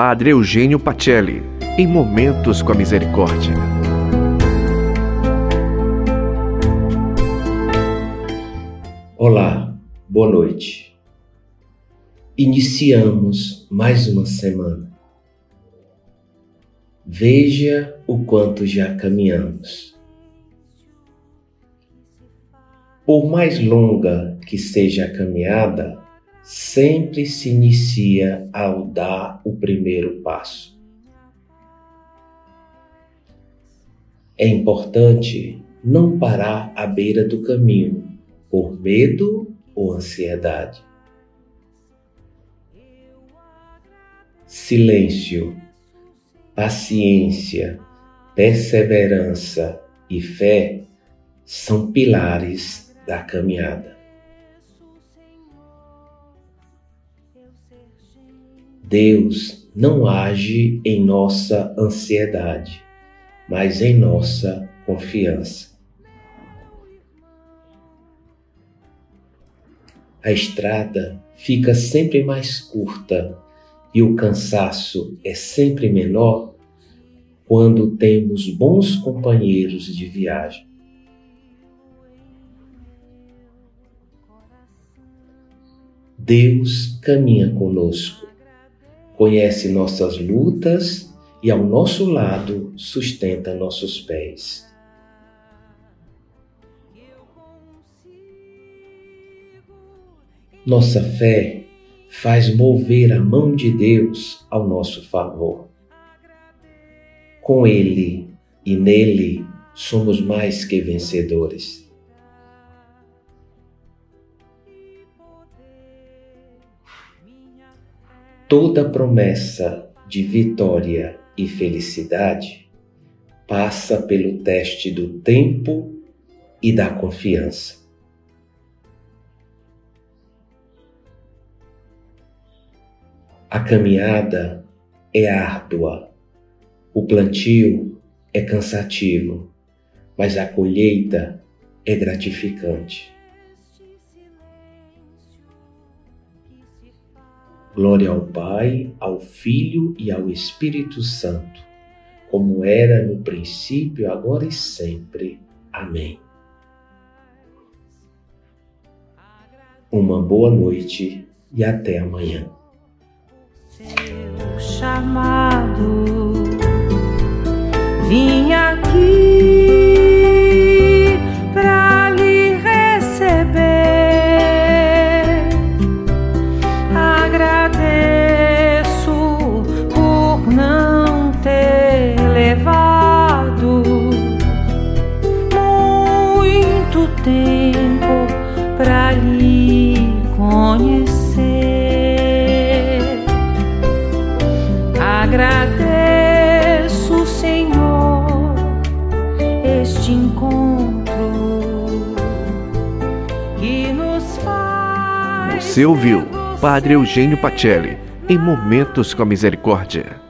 Padre Eugênio Pacelli, em Momentos com a Misericórdia. Olá, boa noite. Iniciamos mais uma semana. Veja o quanto já caminhamos. Por mais longa que seja a caminhada, sempre se inicia ao dar o primeiro passo. É importante não parar à beira do caminho por medo ou ansiedade. Silêncio, paciência, perseverança e fé são pilares da caminhada. Deus não age em nossa ansiedade, mas em nossa confiança. A estrada fica sempre mais curta e o cansaço é sempre menor quando temos bons companheiros de viagem. Deus caminha conosco conhece nossas lutas e ao nosso lado sustenta nossos pés. Nossa fé faz mover a mão de Deus ao nosso favor. Com Ele e nele somos mais que vencedores. Toda promessa de vitória e felicidade passa pelo teste do tempo e da confiança. A caminhada é árdua, o plantio é cansativo, mas a colheita é gratificante. Glória ao Pai, ao Filho e ao Espírito Santo, como era no princípio, agora e sempre. Amém. Uma boa noite e até amanhã. Seu chamado, vim aqui. Agradeço, Senhor, este encontro que nos faz. Você ouviu Padre Eugênio Pacelli em Momentos com a Misericórdia.